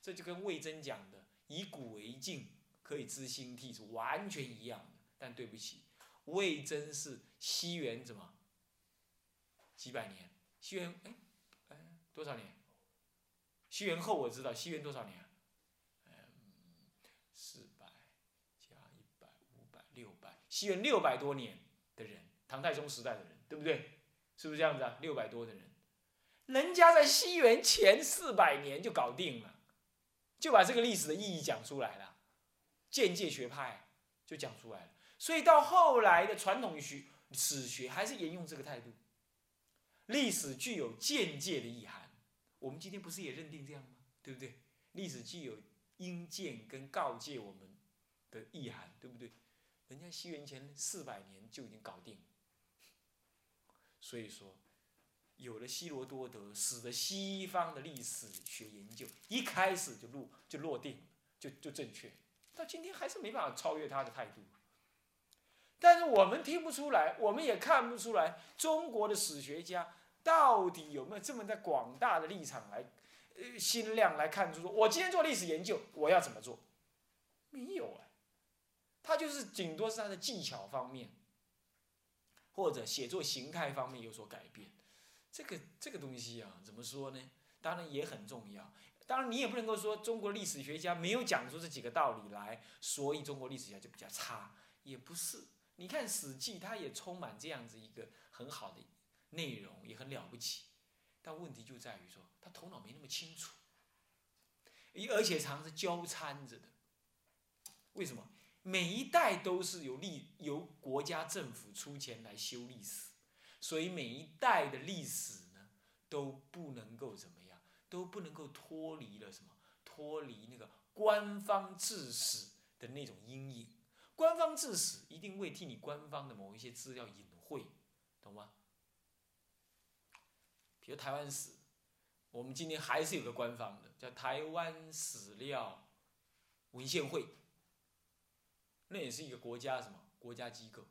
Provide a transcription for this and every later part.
这就跟魏征讲的“以古为镜，可以知兴替”是完全一样的。但对不起，魏征是西元怎么几百年？西元哎哎多少年？西元后我知道，西元多少年？嗯，四百加一百，五百六百，西元六百多年的人，唐太宗时代的人，对不对？是不是这样子啊？六百多的人，人家在西元前四百年就搞定了，就把这个历史的意义讲出来了，间接学派就讲出来了。所以到后来的传统学史学还是沿用这个态度，历史具有间接的意涵。我们今天不是也认定这样吗？对不对？历史具有应鉴跟告诫我们的意涵，对不对？人家西元前四百年就已经搞定了，所以说，有了希罗多德，使得西方的历史学研究一开始就落就落定了，就就正确，到今天还是没办法超越他的态度。但是我们听不出来，我们也看不出来，中国的史学家。到底有没有这么在广大的立场来，呃，心量来看出说，我今天做历史研究，我要怎么做？没有啊，他就是顶多是他的技巧方面，或者写作形态方面有所改变。这个这个东西啊，怎么说呢？当然也很重要。当然你也不能够说中国历史学家没有讲出这几个道理来，所以中国历史学家就比较差，也不是。你看《史记》，它也充满这样子一个很好的。内容也很了不起，但问题就在于说他头脑没那么清楚，而且常是交掺着的。为什么？每一代都是由历由国家政府出钱来修历史，所以每一代的历史呢都不能够怎么样，都不能够脱离了什么？脱离那个官方治史的那种阴影。官方治史一定会替你官方的某一些资料隐晦，懂吗？比如台湾史，我们今天还是有个官方的，叫台湾史料文献会，那也是一个国家什么国家机构，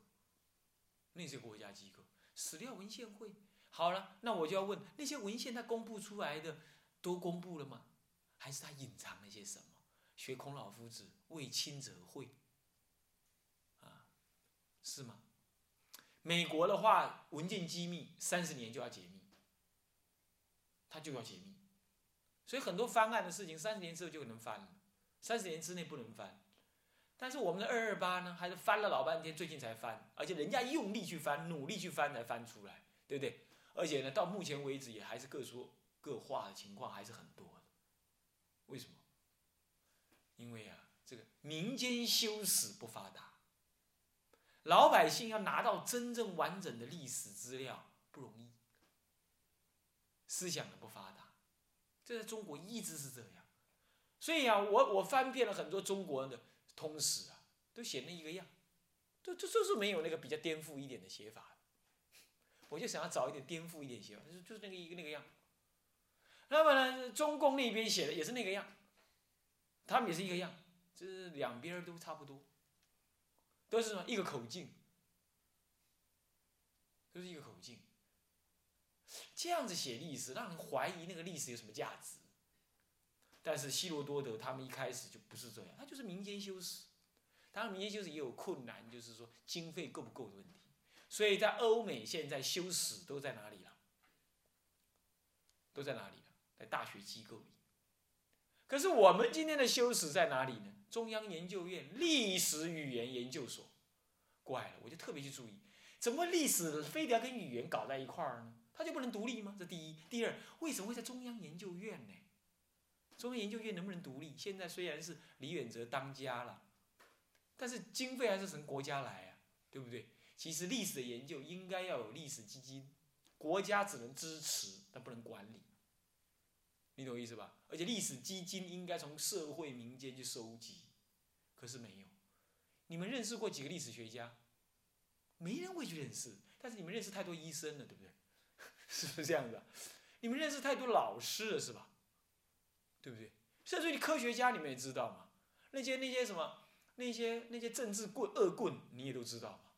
那是国家机构史料文献会。好了，那我就要问，那些文献它公布出来的都公布了吗？还是它隐藏了些什么？学孔老夫子为亲者讳，啊，是吗？美国的话，文件机密三十年就要解密。他就要解密，所以很多翻案的事情，三十年之后就能翻了，三十年之内不能翻。但是我们的二二八呢，还是翻了老半天，最近才翻，而且人家用力去翻，努力去翻才翻出来，对不对？而且呢，到目前为止也还是各说各话的情况还是很多的。为什么？因为啊，这个民间修史不发达，老百姓要拿到真正完整的历史资料不容易。思想的不发达，这在中国一直是这样，所以啊，我我翻遍了很多中国的通史啊，都写那一个样，就就就是没有那个比较颠覆一点的写法，我就想要找一点颠覆一点写法，就是就是那个一个那个样。那么呢，中共那边写的也是那个样，他们也是一个样，就是两边都差不多，都是什么一个口径，都是一个口径。这样子写历史，让人怀疑那个历史有什么价值。但是希罗多德他们一开始就不是这样，他就是民间修史。当然，民间修史也有困难，就是说经费够不够的问题。所以在欧美现在修史都在哪里了？都在哪里了？在大学机构里。可是我们今天的修史在哪里呢？中央研究院历史语言研究所。怪了，我就特别去注意，怎么历史非得要跟语言搞在一块儿呢？他就不能独立吗？这第一，第二，为什么会在中央研究院呢？中央研究院能不能独立？现在虽然是李远哲当家了，但是经费还是从国家来啊，对不对？其实历史的研究应该要有历史基金，国家只能支持，但不能管理。你懂意思吧？而且历史基金应该从社会民间去收集，可是没有。你们认识过几个历史学家？没人会去认识，但是你们认识太多医生了，对不对？是不是这样子？你们认识太多老师了，是吧？对不对？甚至你科学家，你们也知道嘛？那些那些什么，那些那些政治棍恶棍，你也都知道嘛？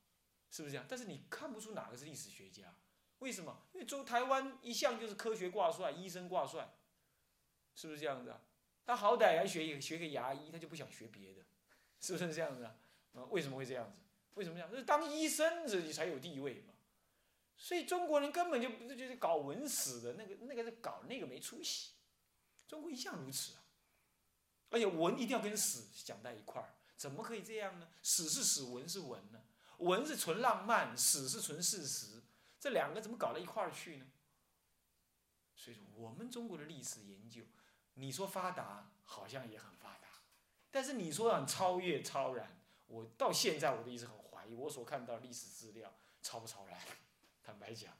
是不是这样？但是你看不出哪个是历史学家？为什么？因为中台湾一向就是科学挂帅，医生挂帅，是不是这样子啊？他好歹要学学个牙医，他就不想学别的，是不是这样子啊？啊，为什么会这样子？为什么这样？是当医生自己才有地位嘛。所以中国人根本就不是就是搞文史的那个那个是搞那个没出息。中国一向如此啊，而且文一定要跟史讲在一块儿，怎么可以这样呢？史是史，文是文呢？文是纯浪漫，史是纯事实，这两个怎么搞到一块儿去呢？所以说，我们中国的历史研究，你说发达好像也很发达，但是你说很超越超然，我到现在我都一直很怀疑，我所看到历史资料超不超然？坦白讲，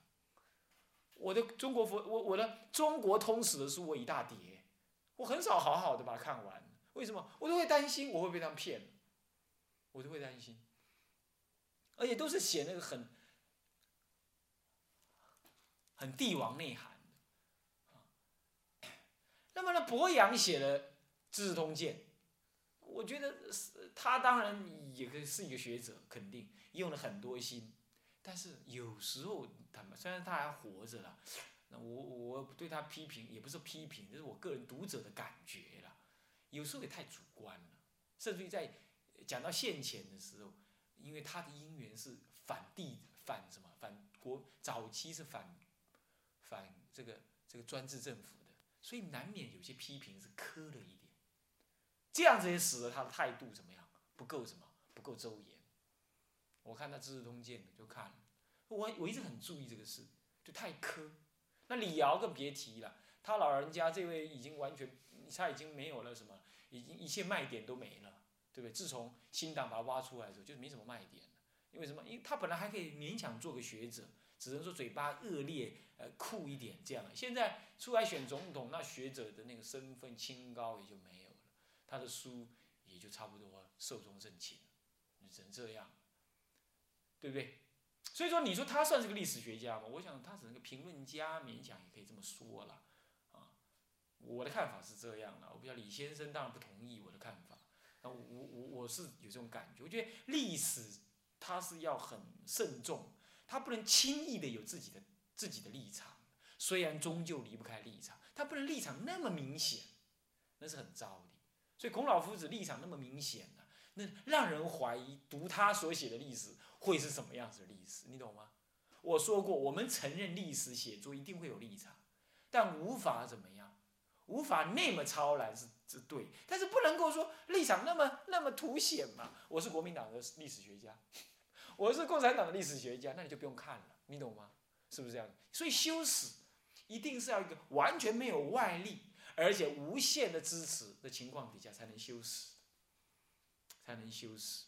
我的中国佛我我的中国通史的书我一大叠，我很少好好的把它看完。为什么？我都会担心我会被他们骗，我都会担心。而且都是写那个很很帝王内涵的。那么呢，博洋写了《资治通鉴》，我觉得是他当然也可以是一个学者，肯定用了很多心。但是有时候，他们虽然他还活着了，我我对他批评也不是批评，这是我个人读者的感觉了。有时候也太主观了，甚至于在讲到现前的时候，因为他的因缘是反帝反什么反国，早期是反反这个这个专制政府的，所以难免有些批评是苛了一点。这样子也使得他的态度怎么样？不够什么？不够周延。我看他《资治通鉴》就看了，我我一直很注意这个事，就太苛。那李敖更别提了，他老人家这位已经完全，他已经没有了什么，已经一切卖点都没了，对不对？自从新党把他挖出来之后，就没什么卖点了。因为什么？因为他本来还可以勉强做个学者，只能说嘴巴恶劣，呃，酷一点这样。现在出来选总统，那学者的那个身份清高也就没有了，他的书也就差不多寿终正寝，只能这样。对不对？所以说，你说他算是个历史学家吗？我想他只能个评论家，勉强也可以这么说了，啊，我的看法是这样的。我不知道李先生当然不同意我的看法，那我我我是有这种感觉。我觉得历史它是要很慎重，他不能轻易的有自己的自己的立场，虽然终究离不开立场，他不能立场那么明显，那是很糟的。所以孔老夫子立场那么明显呢，那让人怀疑读他所写的历史。会是什么样子的历史？你懂吗？我说过，我们承认历史写作一定会有立场，但无法怎么样，无法那么超然是是对，但是不能够说立场那么那么凸显嘛。我是国民党的历史学家，我是共产党的历史学家，那你就不用看了，你懂吗？是不是这样？所以修史一定是要一个完全没有外力，而且无限的支持的情况底下才能修史，才能修史。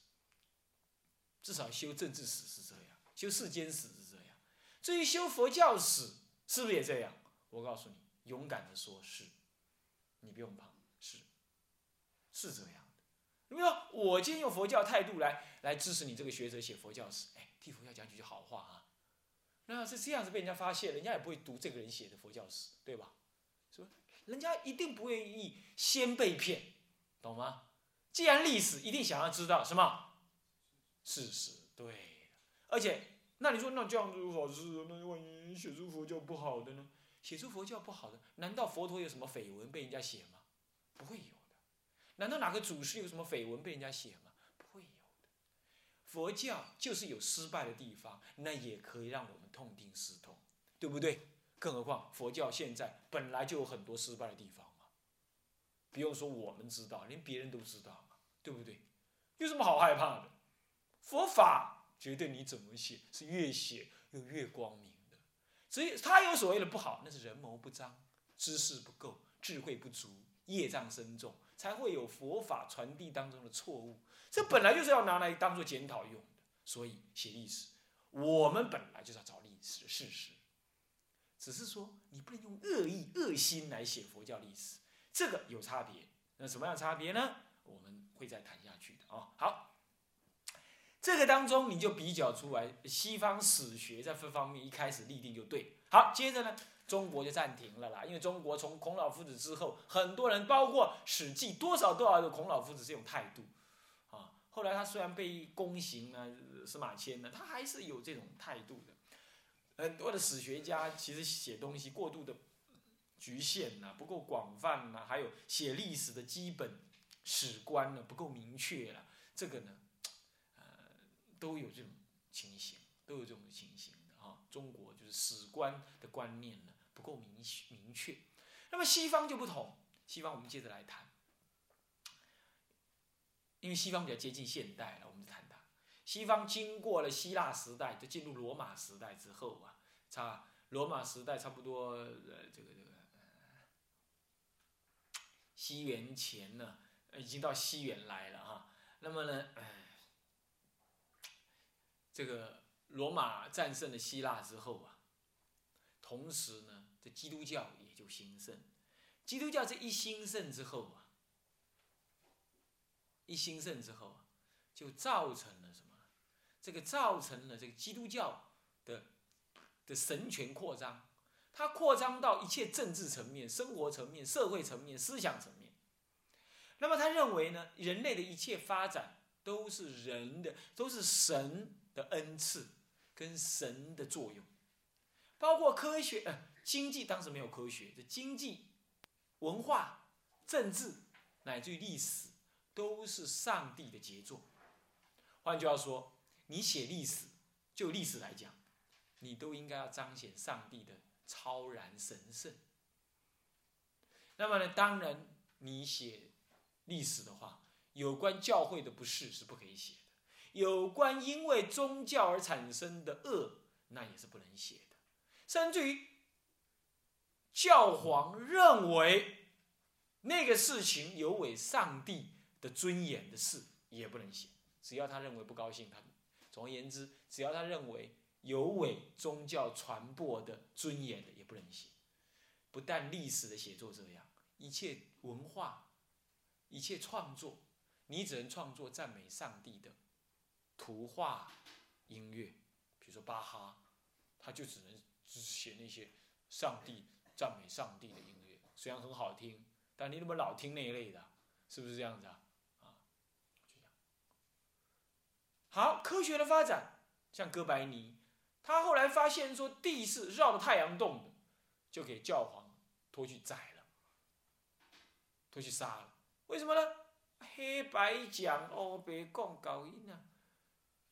至少修政治史是这样，修世间史是这样。至于修佛教史，是不是也这样？我告诉你，勇敢的说，是，你不用怕，是，是这样的。比如说，我今天用佛教态度来来支持你这个学者写佛教史，哎，替佛教讲几句好话啊。那是这样子被人家发现，人家也不会读这个人写的佛教史，对吧？是吧？人家一定不愿意先被骗，懂吗？既然历史一定想要知道什么？事实对，而且那你说那这样子好事，那万一写出佛教不好的呢？写出佛教不好的，难道佛陀有什么绯闻被人家写吗？不会有的。难道哪个祖师有什么绯闻被人家写吗？不会有的。佛教就是有失败的地方，那也可以让我们痛定思痛，对不对？更何况佛教现在本来就有很多失败的地方，不用说我们知道，连别人都知道，对不对？有什么好害怕的？佛法绝对你怎么写是越写又越光明的，所以他有所谓的不好，那是人谋不彰、知识不够、智慧不足、业障深重，才会有佛法传递当中的错误。这本来就是要拿来当做检讨用的。所以写历史，我们本来就是要找历史的事实，只是说你不能用恶意、恶心来写佛教历史，这个有差别。那什么样差别呢？我们会再谈下去的啊。好。这个当中你就比较出来，西方史学在这方面一开始立定就对。好，接着呢，中国就暂停了啦，因为中国从孔老夫子之后，很多人包括《史记》，多少多少的孔老夫子这种态度，啊，后来他虽然被宫刑呢，司马迁呢，他还是有这种态度的。很多的史学家其实写东西过度的局限呐，不够广泛呐，还有写历史的基本史观呢不够明确了，这个呢，呃，都有这种情形，都有这种情形的哈。中国就是史观的观念呢不够明明确，那么西方就不同，西方我们接着来谈，因为西方比较接近现代了，我们就谈它。西方经过了希腊时代，就进入罗马时代之后啊，差罗马时代差不多呃这个这个。西元前呢，已经到西元来了哈。那么呢，这个罗马战胜了希腊之后啊，同时呢，这基督教也就兴盛。基督教这一兴盛之后啊，一兴盛之后啊，就造成了什么？这个造成了这个基督教的的神权扩张。它扩张到一切政治层面、生活层面、社会层面、思想层面。那么他认为呢，人类的一切发展都是人的，都是神的恩赐跟神的作用，包括科学、呃经济，当时没有科学，这经济、文化、政治乃至于历史，都是上帝的杰作。换句话说，你写历史，就历史来讲，你都应该要彰显上帝的。超然神圣。那么呢，当然你写历史的话，有关教会的不是是不可以写的；有关因为宗教而产生的恶，那也是不能写的。甚至于教皇认为那个事情有违上帝的尊严的事，也不能写。只要他认为不高兴，他总而言之，只要他认为。有违宗教传播的尊严的也不能写，不但历史的写作这样，一切文化、一切创作，你只能创作赞美上帝的图画、音乐，比如说巴哈，他就只能只写那些上帝赞美上帝的音乐，虽然很好听，但你怎么老听那一类的，是不是这样子啊？啊，就这样。好，科学的发展，像哥白尼。他后来发现说地是绕着太阳动的，就给教皇拖去宰了，拖去杀了。为什么呢？黑白讲哦，白讲搞音啊！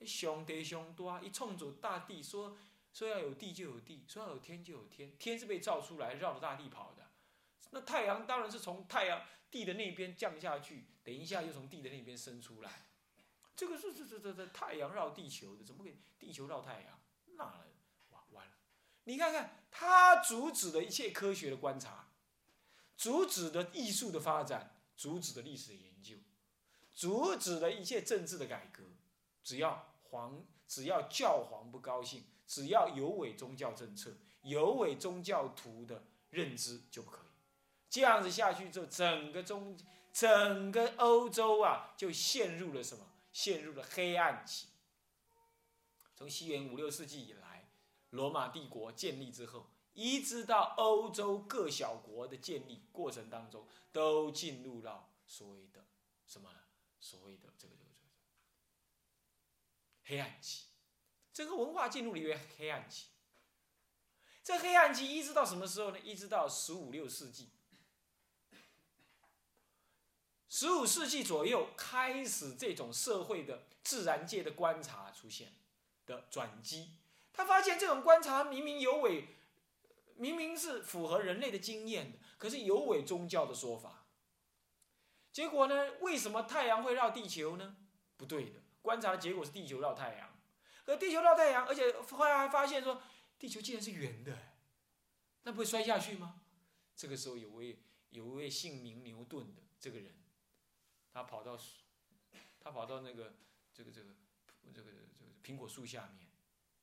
上帝上大，一冲着大地说说要有地就有地，说要有天就有天，天是被造出来绕着大地跑的。那太阳当然是从太阳地的那边降下去，等一下又从地的那边升出来。这个是是是是是太阳绕地球的，怎么给地球绕太阳？那完完了，你看看，他阻止了一切科学的观察，阻止了艺术的发展，阻止了历史的研究，阻止了一切政治的改革。只要皇，只要教皇不高兴，只要有违宗教政策，有违宗教徒的认知就不可以。这样子下去之后，整个中，整个欧洲啊，就陷入了什么？陷入了黑暗期。从西元五六世纪以来，罗马帝国建立之后，一直到欧洲各小国的建立过程当中，都进入到所谓的什么？所谓的这个这个这个黑暗期。这个文化进入了一个黑暗期。这黑暗期一直到什么时候呢？一直到十五六世纪。十五世纪左右开始，这种社会的自然界的观察出现。的转机，他发现这种观察明明有违，明明是符合人类的经验的，可是有违宗教的说法。结果呢？为什么太阳会绕地球呢？不对的，观察的结果是地球绕太阳，可地球绕太阳，而且后来还发现说地球竟然是圆的，那不会摔下去吗？这个时候有位有位姓名牛顿的这个人，他跑到他跑到那个这个这个这个。苹果树下面，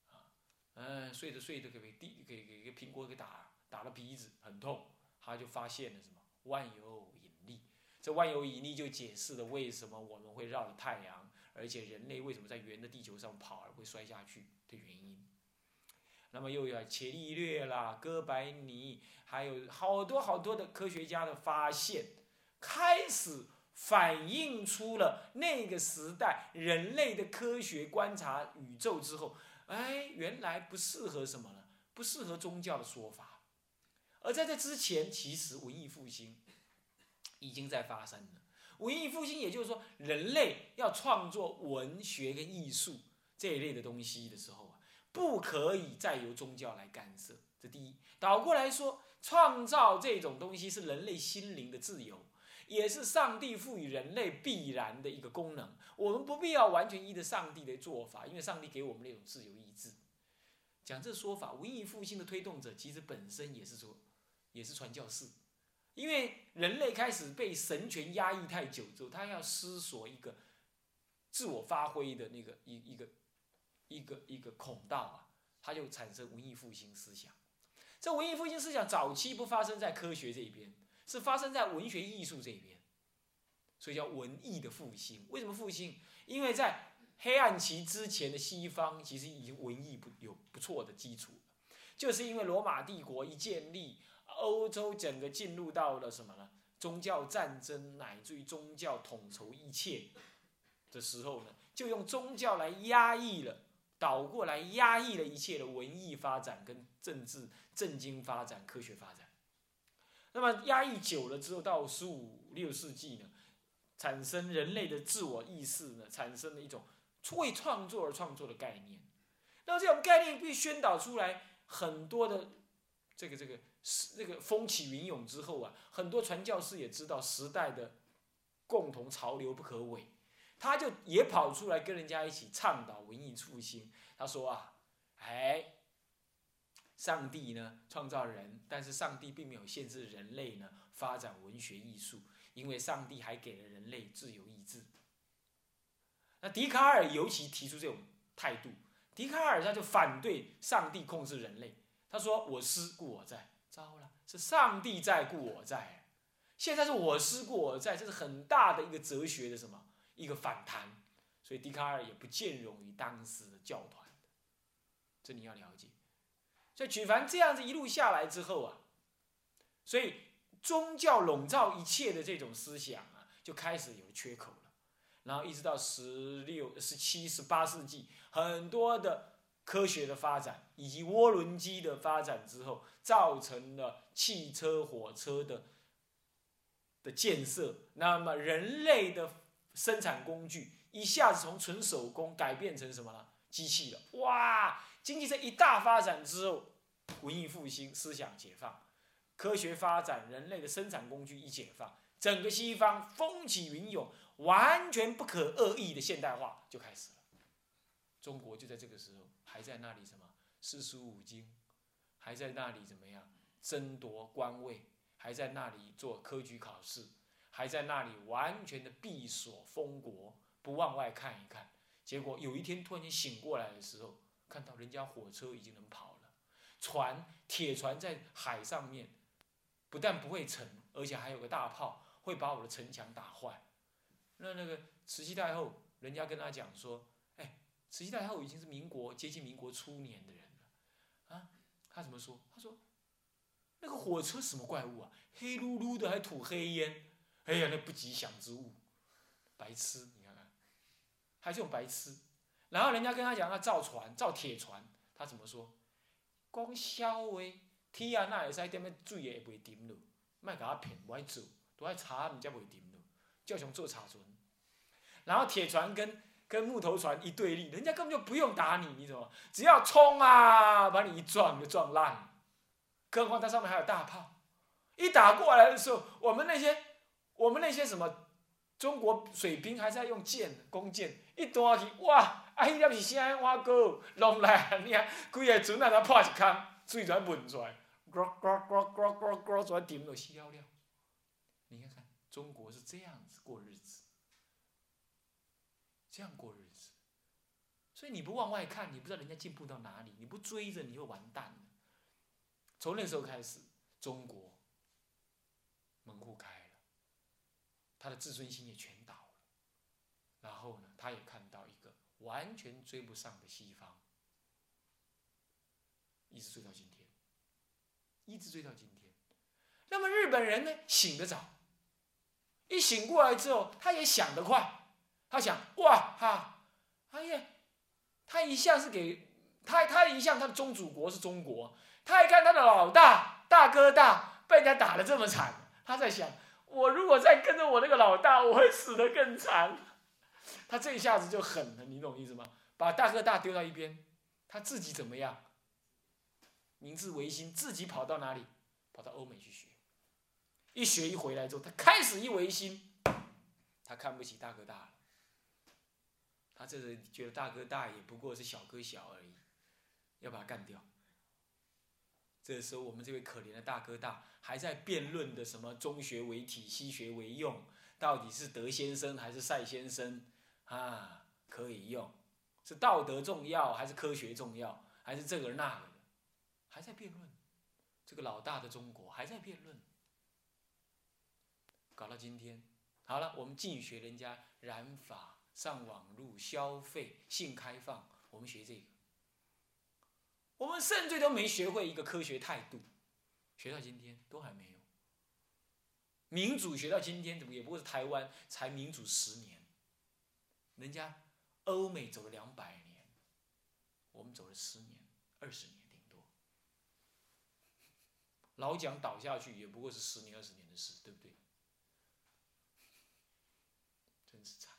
啊，嗯，睡着睡着给地给给给苹果给打打了鼻子，很痛，他就发现了什么万有引力。这万有引力就解释了为什么我们会绕着太阳，而且人类为什么在圆的地球上跑而会摔下去的原因。那么又有伽利略啦、哥白尼，还有好多好多的科学家的发现，开始。反映出了那个时代人类的科学观察宇宙之后，哎，原来不适合什么呢？不适合宗教的说法，而在这之前，其实文艺复兴已经在发生了。文艺复兴，也就是说，人类要创作文学跟艺术这一类的东西的时候啊，不可以再由宗教来干涉。这第一，倒过来说，创造这种东西是人类心灵的自由，也是上帝赋予人类必然的一个功能。我们不必要完全依着上帝的做法，因为上帝给我们那种自由意志。讲这说法，文艺复兴的推动者其实本身也是说，也是传教士。因为人类开始被神权压抑太久之后，他要思索一个自我发挥的那个一一个一个一个孔道啊，他就产生文艺复兴思想。这文艺复兴思想早期不发生在科学这一边，是发生在文学艺术这一边，所以叫文艺的复兴。为什么复兴？因为在黑暗期之前的西方其实已经文艺不有不错的基础就是因为罗马帝国一建立。欧洲整个进入到了什么呢？宗教战争乃至于宗教统筹一切的时候呢，就用宗教来压抑了，倒过来压抑了一切的文艺发展跟政治政经发展、科学发展。那么压抑久了之后，到十五六世纪呢，产生人类的自我意识呢，产生了一种为创作而创作的概念。那么这种概念被宣导出来，很多的这个这个。是那个风起云涌之后啊，很多传教士也知道时代的共同潮流不可违，他就也跑出来跟人家一起倡导文艺复兴。他说啊，哎，上帝呢创造人，但是上帝并没有限制人类呢发展文学艺术，因为上帝还给了人类自由意志。那笛卡尔尤其提出这种态度，笛卡尔他就反对上帝控制人类，他说：“我思故我在。”糟了，是上帝在故我在，现在是我思故我在，这是很大的一个哲学的什么一个反弹，所以笛卡尔也不兼容于当时的教团，这你要了解。所以举凡这样子一路下来之后啊，所以宗教笼罩一切的这种思想啊，就开始有缺口了，然后一直到十六、十七、十八世纪，很多的。科学的发展以及涡轮机的发展之后，造成了汽车、火车的的建设。那么，人类的生产工具一下子从纯手工改变成什么了？机器了。哇！经济这一大发展之后，文艺复兴、思想解放、科学发展，人类的生产工具一解放，整个西方风起云涌，完全不可恶意的现代化就开始了。中国就在这个时候。还在那里什么四书五经，还在那里怎么样争夺官位，还在那里做科举考试，还在那里完全的闭锁封国，不往外看一看。结果有一天突然间醒过来的时候，看到人家火车已经能跑，船铁船在海上面，不但不会沉，而且还有个大炮会把我的城墙打坏。那那个慈禧太后，人家跟他讲说。哎慈禧太后已经是民国接近民国初年的人了，啊，他怎么说？他说，那个火车什么怪物啊？黑噜噜的还吐黑烟，哎呀，那不吉祥之物，白痴！你看看，还这种白痴。然后人家跟他讲他造船，造铁船，他怎么说？讲笑话，天啊，那会使点么水也袂沉了，卖甲我骗，不爱做，都爱查，毋则袂沉了，就想做查船。然后铁船跟。跟木头船一对立，人家根本就不用打你，你怎么？只要冲啊，把你一撞就撞烂。更何况它上面还有大炮，一打过来的时候，我们那些我们那些什么中国水兵还在用箭弓箭，一打去哇，啊，迄粒是啥花哥弄来，你啊规个船啊，它破一空，水全喷出来，呱呱呱呱呱呱，全沉落死了了。你看看，中国是这样子过日子。这样过日子，所以你不往外看，你不知道人家进步到哪里；你不追着，你会完蛋从那时候开始，中国门户开了，他的自尊心也全倒了。然后呢，他也看到一个完全追不上的西方，一直追到今天，一直追到今天。那么日本人呢，醒得早，一醒过来之后，他也想得快。他想，哇哈，哎呀，他一向是给他，他一向他的宗主国是中国，他一看他的老大大哥大被人家打得这么惨，他在想，我如果再跟着我那个老大，我会死得更惨。他这一下子就狠了，你懂意思吗？把大哥大丢到一边，他自己怎么样？明治维新，自己跑到哪里？跑到欧美去学。一学一回来之后，他开始一维新，他看不起大哥大了。他这是觉得大哥大也不过是小哥小而已，要把他干掉。这时候，我们这位可怜的大哥大还在辩论的什么中学为体，西学为用，到底是德先生还是赛先生啊？可以用，是道德重要还是科学重要，还是这个那个的，还在辩论。这个老大的中国还在辩论，搞到今天，好了，我们尽学人家染发、上网路、消费、性开放，我们学这个。我们甚至都没学会一个科学态度，学到今天都还没有。民主学到今天，怎么也不过是台湾才民主十年，人家欧美走了两百年，我们走了十年、二十年顶多。老蒋倒下去也不过是十年、二十年的事，对不对？真是惨。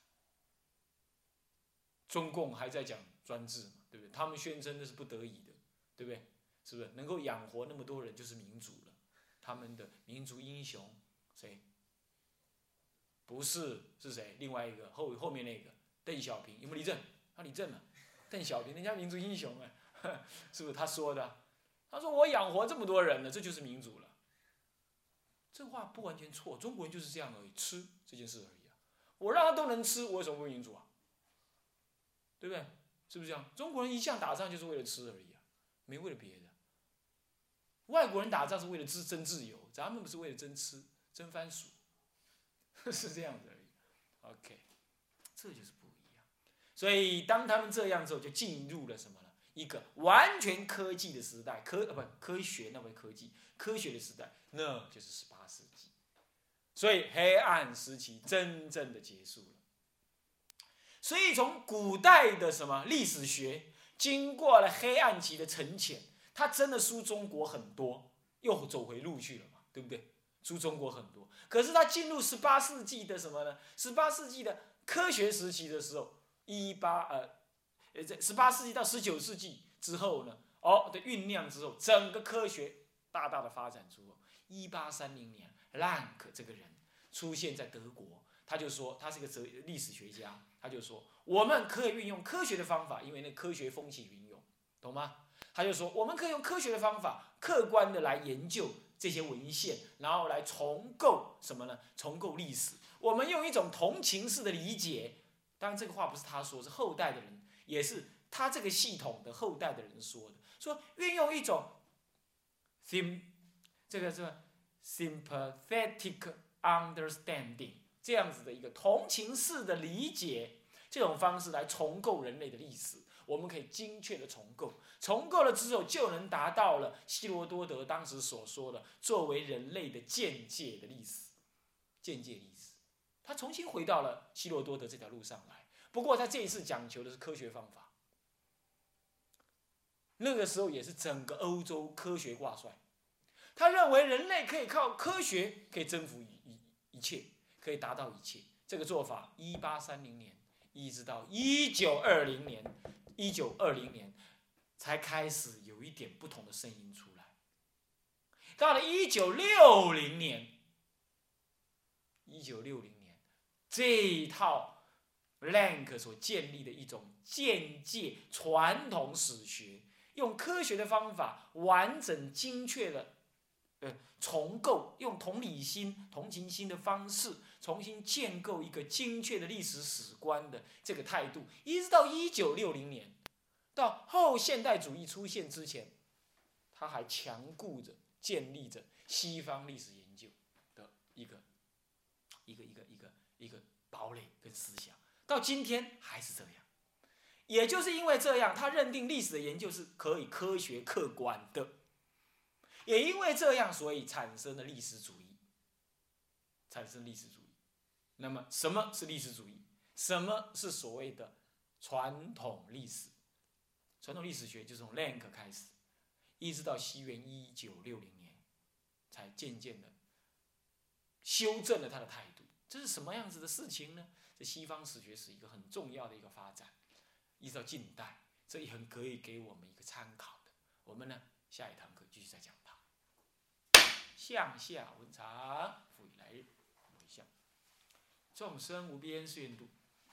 中共还在讲专制嘛，对不对？他们宣称那是不得已的。对不对？是不是能够养活那么多人就是民主了？他们的民族英雄谁？不是是谁？另外一个后后面那个邓小平有没有立正？他立正了。邓小平人家民族英雄哎，是不是他说的？他说我养活这么多人了，这就是民主了。这话不完全错，中国人就是这样而已，吃这件事而已啊。我让他都能吃，我为什么不民主啊？对不对？是不是这样？中国人一向打仗就是为了吃而已啊。没为了别的，外国人打仗是为了争争自由，咱们不是为了争吃、争番薯，是这样子而已。OK，这就是。所以当他们这样之后，就进入了什么呢？一个完全科技的时代，科呃不科学那为科技科学的时代，那就是十八世纪。所以黑暗时期真正的结束了。所以从古代的什么历史学。经过了黑暗期的沉潜，他真的输中国很多，又走回路去了嘛，对不对？输中国很多，可是他进入十八世纪的什么呢？十八世纪的科学时期的时候，一八呃，呃，在十八世纪到十九世纪之后呢，哦的酝酿之后，整个科学大大的发展出。一八三零年，兰克这个人出现在德国，他就说他是个哲历史学家。他就说，我们可以运用科学的方法，因为那科学风起云涌，懂吗？他就说，我们可以用科学的方法，客观的来研究这些文献，然后来重构什么呢？重构历史。我们用一种同情式的理解，当然这个话不是他说，是后代的人，也是他这个系统的后代的人说的。说运用一种，sim，这个是 sympathetic understanding。这样子的一个同情式的理解，这种方式来重构人类的历史，我们可以精确的重构。重构了之后，就能达到了希罗多德当时所说的作为人类的见解的历史，见解历史。他重新回到了希罗多德这条路上来。不过他这一次讲求的是科学方法。那个时候也是整个欧洲科学挂帅，他认为人类可以靠科学可以征服一一切。可以达到一切，这个做法，一八三零年一直到一九二零年，一九二零年才开始有一点不同的声音出来。到了一九六零年，一九六零，这一套 Lank 所建立的一种间接传统史学，用科学的方法，完整精确的。呃，重构用同理心、同情心的方式，重新建构一个精确的历史史观的这个态度，一直到一九六零年，到后现代主义出现之前，他还强固着建立着西方历史研究的一个一个一个一个一个堡垒跟思想，到今天还是这样。也就是因为这样，他认定历史的研究是可以科学客观的。也因为这样，所以产生了历史主义。产生历史主义，那么什么是历史主义？什么是所谓的传统历史？传统历史学就是从 Lank 开始，一直到西元一九六零年，才渐渐的修正了他的态度。这是什么样子的事情呢？这西方史学是一个很重要的一个发展，一直到近代，这也很可以给我们一个参考的。我们呢，下一堂课继续再讲它。向下文长，复以来日为向。众生无边誓愿度，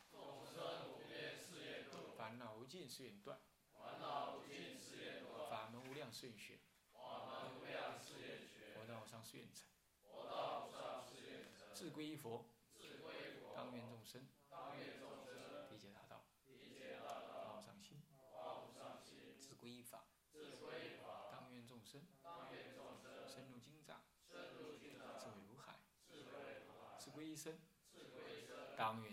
众生无边誓愿度，烦恼无尽誓愿断，烦恼无尽誓愿断，法门无量誓愿学，法门无量誓愿学，佛道上誓愿成。佛道上誓愿成，志归依佛，当愿众生理解大道，道，发无上心；发无上心，志归依法，当愿众生深入经藏，智慧如海；智慧如海，志归一生，智慧生，当愿